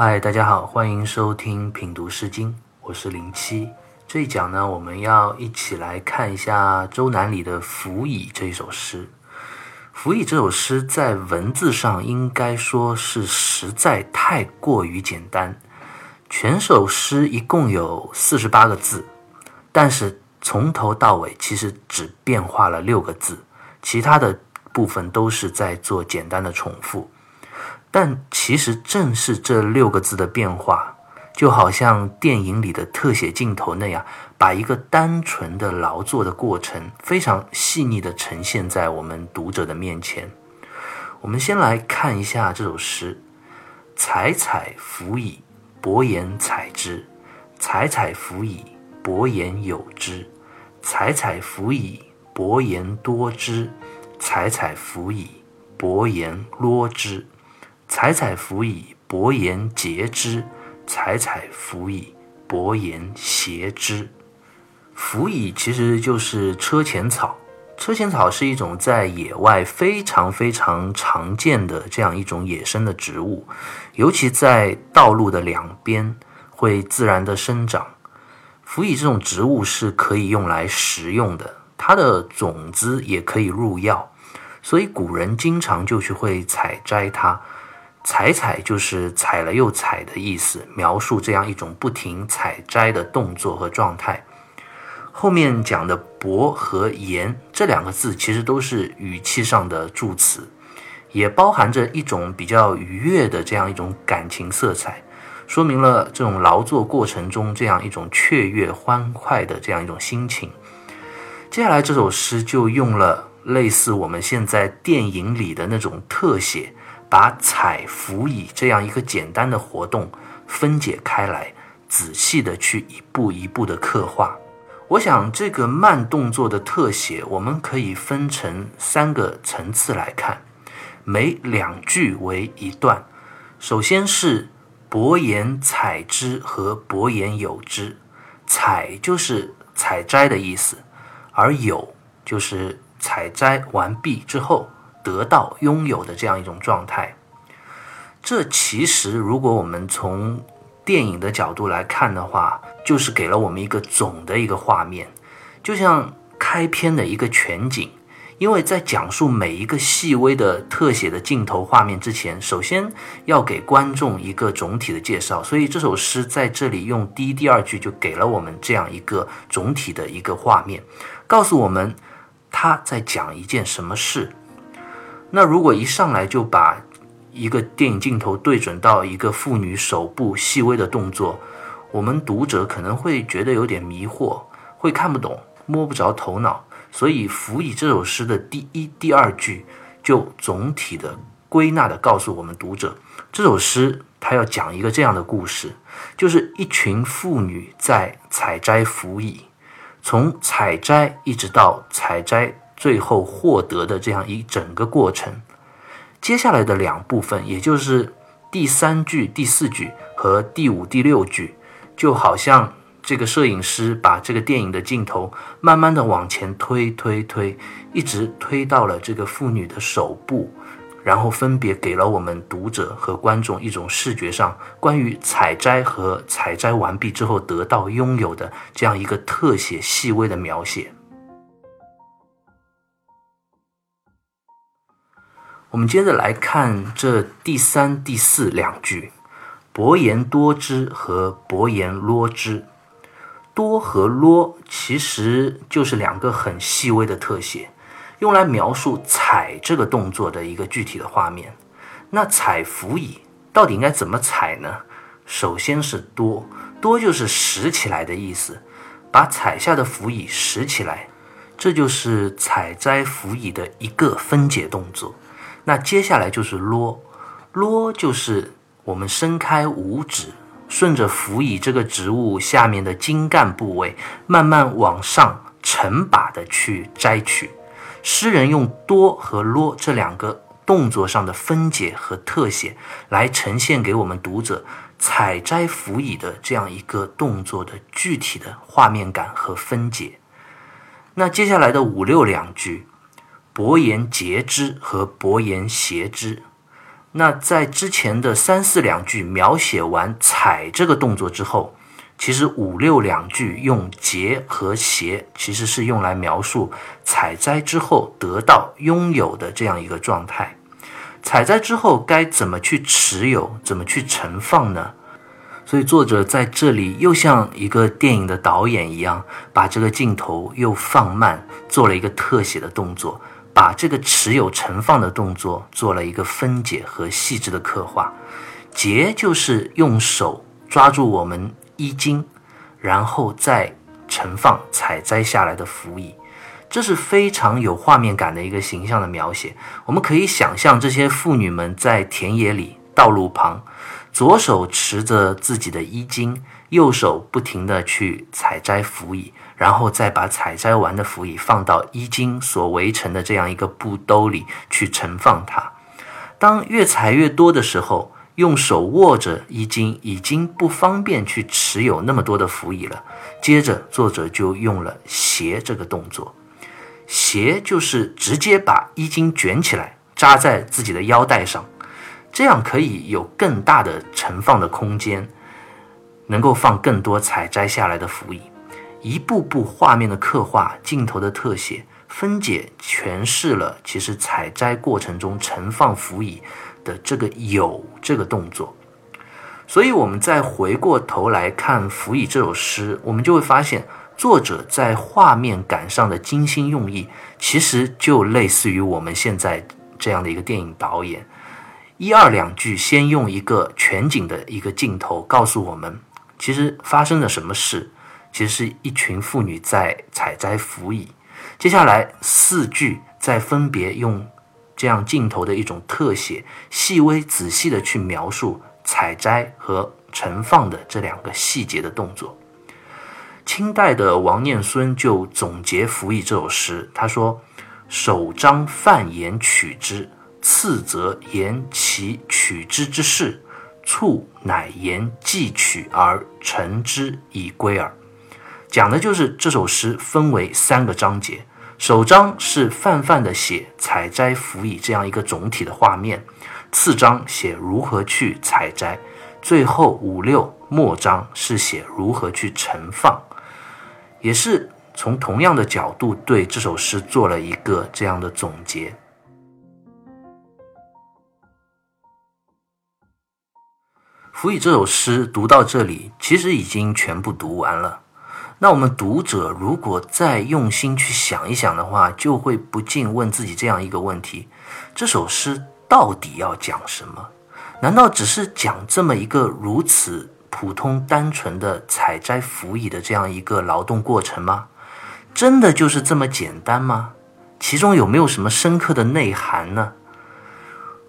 嗨，大家好，欢迎收听品读诗经，我是零七。这一讲呢，我们要一起来看一下周南里的《辅以》这一首诗。《辅以》这首诗在文字上应该说是实在太过于简单。全首诗一共有四十八个字，但是从头到尾其实只变化了六个字，其他的部分都是在做简单的重复。但其实正是这六个字的变化，就好像电影里的特写镜头那样，把一个单纯的劳作的过程非常细腻地呈现在我们读者的面前。我们先来看一下这首诗：“采采芣以，薄言采之；采采芣以，薄言有之；采采芣以，薄言多之；采采芣以，薄言啰之。”采采芣以，薄言结之；采采芣以，薄言谐之。芣以其实就是车前草。车前草是一种在野外非常非常常见的这样一种野生的植物，尤其在道路的两边会自然的生长。芣以这种植物是可以用来食用的，它的种子也可以入药，所以古人经常就去会采摘它。采采就是采了又采的意思，描述这样一种不停采摘的动作和状态。后面讲的“薄”和“言”这两个字，其实都是语气上的助词，也包含着一种比较愉悦的这样一种感情色彩，说明了这种劳作过程中这样一种雀跃欢快的这样一种心情。接下来这首诗就用了类似我们现在电影里的那种特写。把采芣以这样一个简单的活动分解开来，仔细的去一步一步的刻画。我想这个慢动作的特写，我们可以分成三个层次来看，每两句为一段。首先是薄言采之和薄言有之，采就是采摘的意思，而有就是采摘完毕之后。得到拥有的这样一种状态，这其实如果我们从电影的角度来看的话，就是给了我们一个总的一个画面，就像开篇的一个全景。因为在讲述每一个细微的特写的镜头画面之前，首先要给观众一个总体的介绍，所以这首诗在这里用第一、第二句就给了我们这样一个总体的一个画面，告诉我们他在讲一件什么事。那如果一上来就把一个电影镜头对准到一个妇女手部细微的动作，我们读者可能会觉得有点迷惑，会看不懂，摸不着头脑。所以，辅以这首诗的第一、第二句就总体的归纳的告诉我们读者，这首诗它要讲一个这样的故事，就是一群妇女在采摘辅以，从采摘一直到采摘。最后获得的这样一整个过程，接下来的两部分，也就是第三句、第四句和第五、第六句，就好像这个摄影师把这个电影的镜头慢慢的往前推、推、推，一直推到了这个妇女的手部，然后分别给了我们读者和观众一种视觉上关于采摘和采摘完毕之后得到拥有的这样一个特写细微的描写。我们接着来看这第三、第四两句：“薄言多之”和“薄言啰之”。多和啰其实就是两个很细微的特写，用来描述采这个动作的一个具体的画面。那采芣以到底应该怎么采呢？首先是多，多就是拾起来的意思，把采下的芣以拾起来，这就是采摘芣以的一个分解动作。那接下来就是啰，啰就是我们伸开五指，顺着辅以这个植物下面的茎干部位，慢慢往上成把的去摘取。诗人用多和啰这两个动作上的分解和特写，来呈现给我们读者采摘芣以的这样一个动作的具体的画面感和分解。那接下来的五六两句。薄言节之和薄言谐之，那在之前的三四两句描写完采这个动作之后，其实五六两句用结和谐，其实是用来描述采摘之后得到拥有的这样一个状态。采摘之后该怎么去持有，怎么去盛放呢？所以作者在这里又像一个电影的导演一样，把这个镜头又放慢，做了一个特写的动作，把这个持有盛放的动作做了一个分解和细致的刻画。结就是用手抓住我们衣襟，然后再盛放采摘下来的腐蚁。这是非常有画面感的一个形象的描写。我们可以想象这些妇女们在田野里、道路旁。左手持着自己的衣襟，右手不停地去采摘腐蚁，然后再把采摘完的腐蚁放到衣襟所围成的这样一个布兜里去盛放它。当越采越多的时候，用手握着衣襟已经不方便去持有那么多的腐蚁了。接着，作者就用了斜这个动作，斜就是直接把衣襟卷起来扎在自己的腰带上。这样可以有更大的盛放的空间，能够放更多采摘下来的腐蚁。一步步画面的刻画、镜头的特写、分解，诠释了其实采摘过程中盛放腐蚁的这个有这个动作。所以，我们再回过头来看《腐蚁》这首诗，我们就会发现，作者在画面感上的精心用意，其实就类似于我们现在这样的一个电影导演。一二两句，先用一个全景的一个镜头告诉我们，其实发生了什么事。其实是一群妇女在采摘腐蚁。接下来四句，再分别用这样镜头的一种特写，细微仔细的去描述采摘和盛放的这两个细节的动作。清代的王念孙就总结《腐蚁》这首诗，他说：“首章泛言取之。”次则言其取之之事，促乃言既取而成之以归耳。讲的就是这首诗分为三个章节，首章是泛泛的写采摘辅以这样一个总体的画面，次章写如何去采摘，最后五六末章是写如何去盛放，也是从同样的角度对这首诗做了一个这样的总结。《辅以》这首诗读到这里，其实已经全部读完了。那我们读者如果再用心去想一想的话，就会不禁问自己这样一个问题：这首诗到底要讲什么？难道只是讲这么一个如此普通单纯的采摘腐蚁的这样一个劳动过程吗？真的就是这么简单吗？其中有没有什么深刻的内涵呢？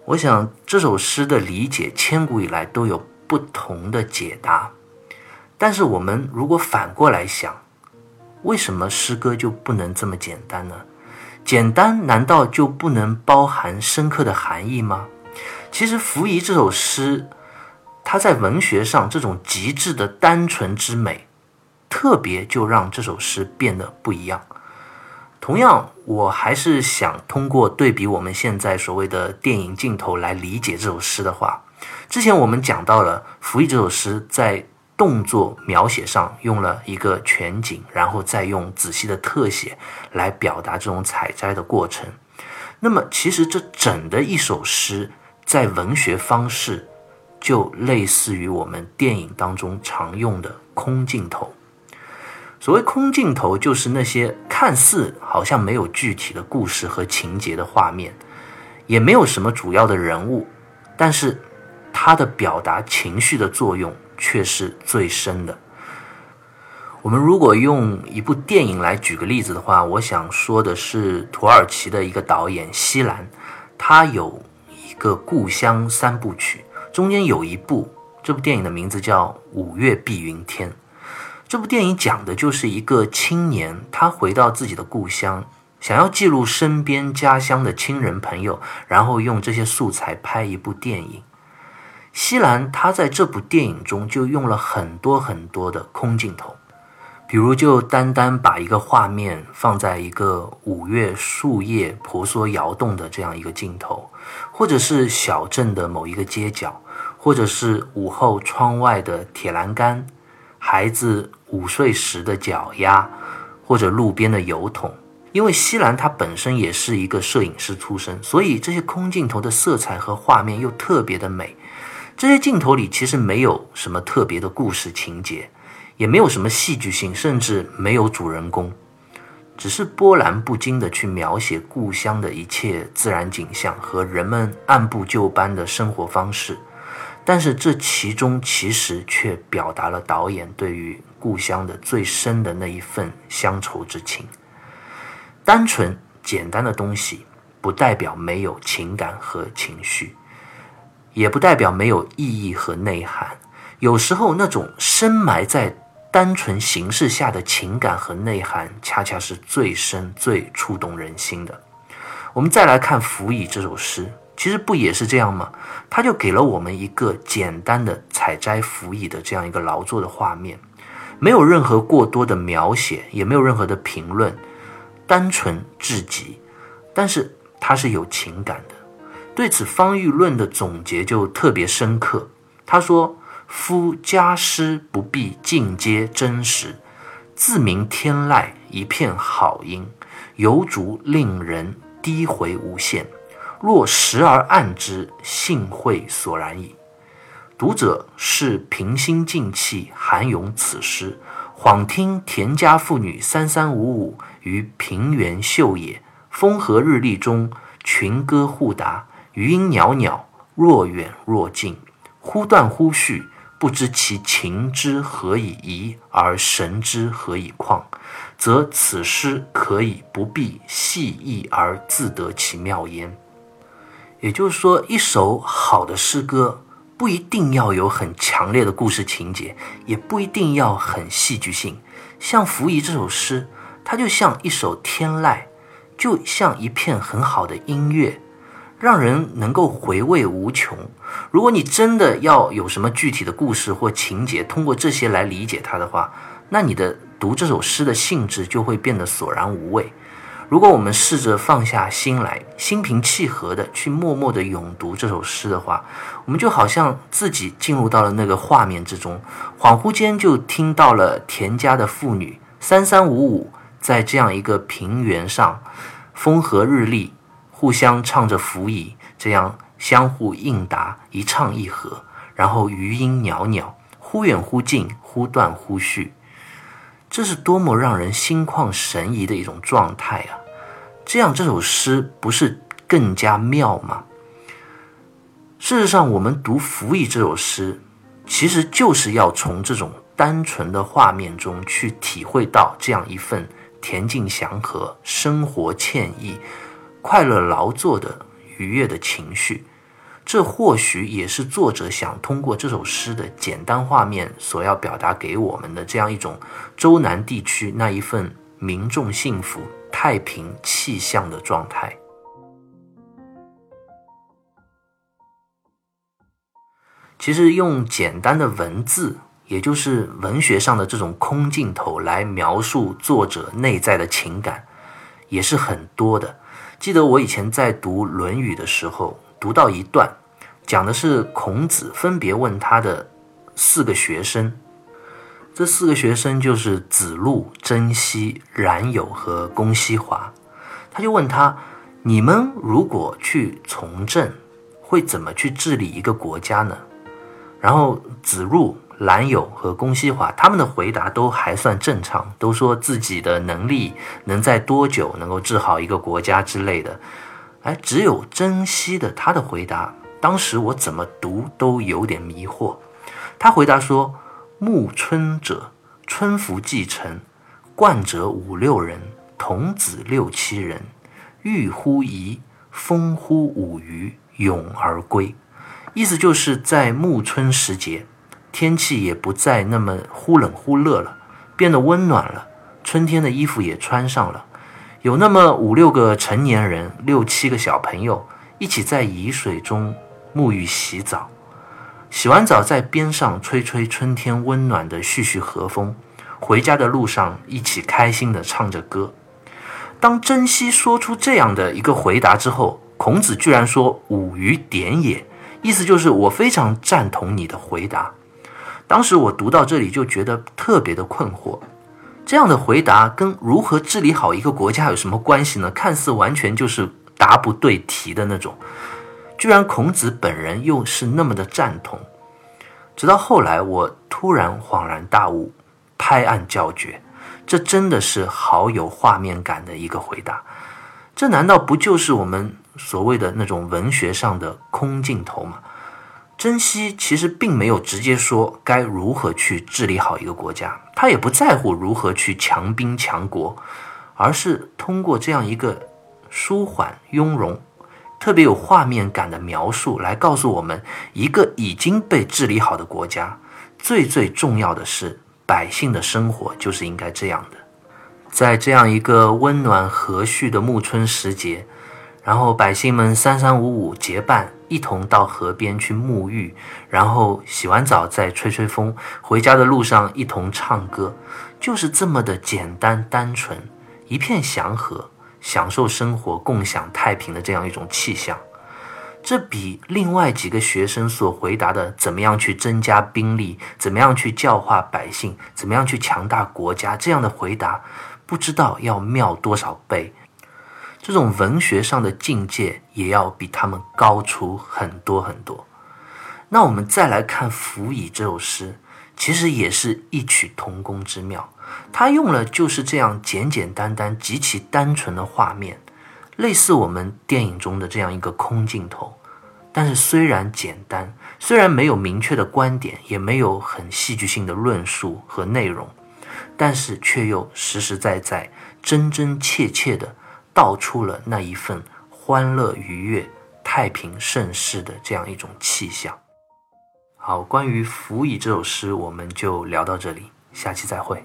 我想这首诗的理解，千古以来都有。不同的解答，但是我们如果反过来想，为什么诗歌就不能这么简单呢？简单难道就不能包含深刻的含义吗？其实《扶夷》这首诗，它在文学上这种极致的单纯之美，特别就让这首诗变得不一样。同样，我还是想通过对比我们现在所谓的电影镜头来理解这首诗的话。之前我们讲到了《服役》这首诗在动作描写上用了一个全景，然后再用仔细的特写来表达这种采摘的过程。那么，其实这整的一首诗在文学方式就类似于我们电影当中常用的空镜头。所谓空镜头，就是那些看似好像没有具体的故事和情节的画面，也没有什么主要的人物，但是。它的表达情绪的作用却是最深的。我们如果用一部电影来举个例子的话，我想说的是土耳其的一个导演西兰，他有一个故乡三部曲，中间有一部，这部电影的名字叫《五月碧云天》。这部电影讲的就是一个青年，他回到自己的故乡，想要记录身边家乡的亲人朋友，然后用这些素材拍一部电影。西兰他在这部电影中就用了很多很多的空镜头，比如，就单单把一个画面放在一个五月树叶婆娑摇动的这样一个镜头，或者是小镇的某一个街角，或者是午后窗外的铁栏杆，孩子午睡时的脚丫，或者路边的油桶。因为西兰他本身也是一个摄影师出身，所以这些空镜头的色彩和画面又特别的美。这些镜头里其实没有什么特别的故事情节。也没有什么戏剧性，甚至没有主人公，只是波澜不惊地去描写故乡的一切自然景象和人们按部就班的生活方式。但是这其中其实却表达了导演对于故乡的最深的那一份乡愁之情。单纯简单的东西，不代表没有情感和情绪，也不代表没有意义和内涵。有时候那种深埋在单纯形式下的情感和内涵，恰恰是最深、最触动人心的。我们再来看《辅以》这首诗，其实不也是这样吗？它就给了我们一个简单的采摘辅以的这样一个劳作的画面，没有任何过多的描写，也没有任何的评论，单纯至极。但是它是有情感的。对此，方玉论的总结就特别深刻。他说。夫家诗不必尽皆真实，自明天籁一片好音，犹足令人低回无限。若时而暗之，幸会索然矣。读者是平心静气涵咏此诗，恍听田家妇女三三五五于平原秀野，风和日丽中群歌互答，余音袅袅，若远若近，忽断忽续。不知其情之何以怡，而神之何以旷，则此诗可以不必细意而自得其妙焉。也就是说，一首好的诗歌不一定要有很强烈的故事情节，也不一定要很戏剧性。像《浮仪》这首诗，它就像一首天籁，就像一片很好的音乐。让人能够回味无穷。如果你真的要有什么具体的故事或情节，通过这些来理解它的话，那你的读这首诗的性质就会变得索然无味。如果我们试着放下心来，心平气和的去默默的咏读这首诗的话，我们就好像自己进入到了那个画面之中，恍惚间就听到了田家的妇女三三五五在这样一个平原上，风和日丽。互相唱着辅以，这样相互应答，一唱一和，然后余音袅袅，忽远忽近，忽断忽续，这是多么让人心旷神怡的一种状态啊！这样这首诗不是更加妙吗？事实上，我们读辅以这首诗，其实就是要从这种单纯的画面中去体会到这样一份恬静祥和、生活惬意。快乐劳作的愉悦的情绪，这或许也是作者想通过这首诗的简单画面所要表达给我们的这样一种周南地区那一份民众幸福、太平气象的状态。其实用简单的文字，也就是文学上的这种空镜头来描述作者内在的情感，也是很多的。记得我以前在读《论语》的时候，读到一段，讲的是孔子分别问他的四个学生，这四个学生就是子路、曾皙、冉有和公西华。他就问他：你们如果去从政，会怎么去治理一个国家呢？然后子路。兰友和公西华他们的回答都还算正常，都说自己的能力能在多久能够治好一个国家之类的。哎，只有珍惜的他的回答，当时我怎么读都有点迷惑。他回答说：“暮春者，春服既成，冠者五六人，童子六七人，欲乎沂，风乎舞雩，咏而归。”意思就是在暮春时节。天气也不再那么忽冷忽热了，变得温暖了。春天的衣服也穿上了，有那么五六个成年人，六七个小朋友一起在沂水中沐浴洗澡。洗完澡，在边上吹吹春天温暖的煦煦和风，回家的路上一起开心地唱着歌。当珍惜说出这样的一个回答之后，孔子居然说“吾与点也”，意思就是我非常赞同你的回答。当时我读到这里就觉得特别的困惑，这样的回答跟如何治理好一个国家有什么关系呢？看似完全就是答不对题的那种，居然孔子本人又是那么的赞同。直到后来，我突然恍然大悟，拍案叫绝。这真的是好有画面感的一个回答，这难道不就是我们所谓的那种文学上的空镜头吗？珍惜其实并没有直接说该如何去治理好一个国家，他也不在乎如何去强兵强国，而是通过这样一个舒缓雍容、特别有画面感的描述来告诉我们，一个已经被治理好的国家，最最重要的是。百姓的生活就是应该这样的，在这样一个温暖和煦的暮春时节，然后百姓们三三五五结伴，一同到河边去沐浴，然后洗完澡再吹吹风，回家的路上一同唱歌，就是这么的简单单纯，一片祥和，享受生活，共享太平的这样一种气象。这比另外几个学生所回答的“怎么样去增加兵力，怎么样去教化百姓，怎么样去强大国家”这样的回答，不知道要妙多少倍。这种文学上的境界也要比他们高出很多很多。那我们再来看《辅以》这首诗，其实也是异曲同工之妙。他用了就是这样简简单单、极其单纯的画面。类似我们电影中的这样一个空镜头，但是虽然简单，虽然没有明确的观点，也没有很戏剧性的论述和内容，但是却又实实在在、真真切切的道出了那一份欢乐愉悦、太平盛世的这样一种气象。好，关于《辅以》这首诗，我们就聊到这里，下期再会。